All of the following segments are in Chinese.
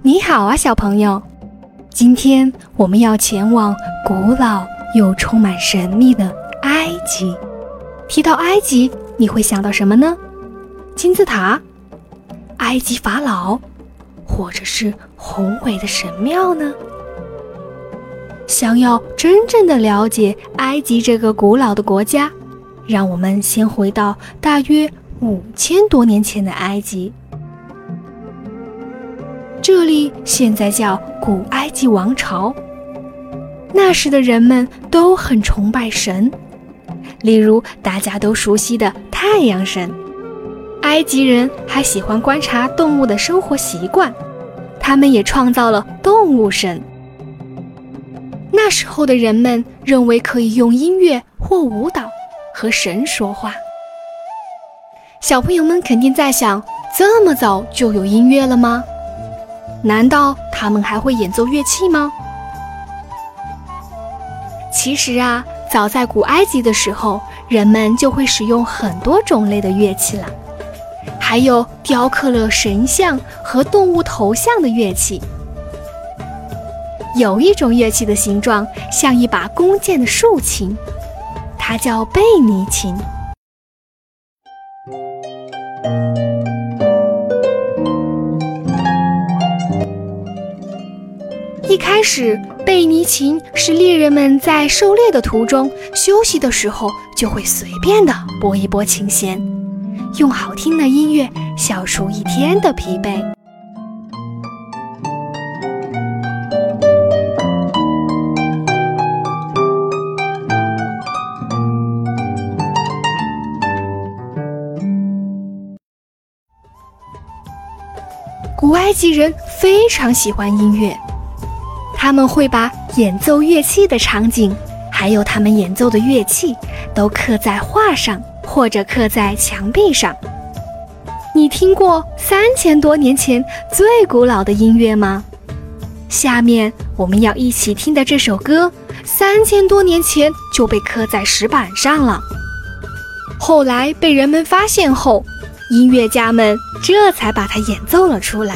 你好啊，小朋友！今天我们要前往古老又充满神秘的埃及。提到埃及，你会想到什么呢？金字塔、埃及法老，或者是宏伟的神庙呢？想要真正的了解埃及这个古老的国家，让我们先回到大约五千多年前的埃及。这里现在叫古埃及王朝。那时的人们都很崇拜神，例如大家都熟悉的太阳神。埃及人还喜欢观察动物的生活习惯，他们也创造了动物神。那时候的人们认为可以用音乐或舞蹈和神说话。小朋友们肯定在想：这么早就有音乐了吗？难道他们还会演奏乐器吗？其实啊，早在古埃及的时候，人们就会使用很多种类的乐器了，还有雕刻了神像和动物头像的乐器。有一种乐器的形状像一把弓箭的竖琴，它叫贝尼琴。开始，贝尼琴是猎人们在狩猎的途中休息的时候就会随便的拨一拨琴弦，用好听的音乐消除一天的疲惫。古埃及人非常喜欢音乐。他们会把演奏乐器的场景，还有他们演奏的乐器，都刻在画上或者刻在墙壁上。你听过三千多年前最古老的音乐吗？下面我们要一起听的这首歌，三千多年前就被刻在石板上了。后来被人们发现后，音乐家们这才把它演奏了出来。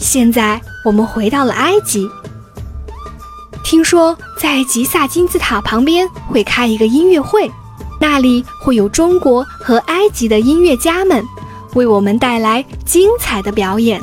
现在我们回到了埃及。听说在吉萨金字塔旁边会开一个音乐会，那里会有中国和埃及的音乐家们为我们带来精彩的表演。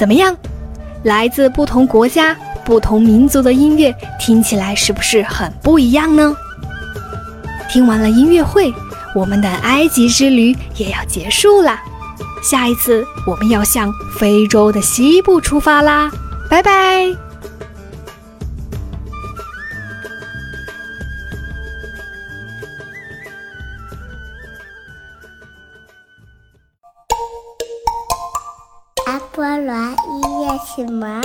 怎么样？来自不同国家、不同民族的音乐听起来是不是很不一样呢？听完了音乐会，我们的埃及之旅也要结束啦。下一次我们要向非洲的西部出发啦！拜拜。《菠萝一夜启蒙》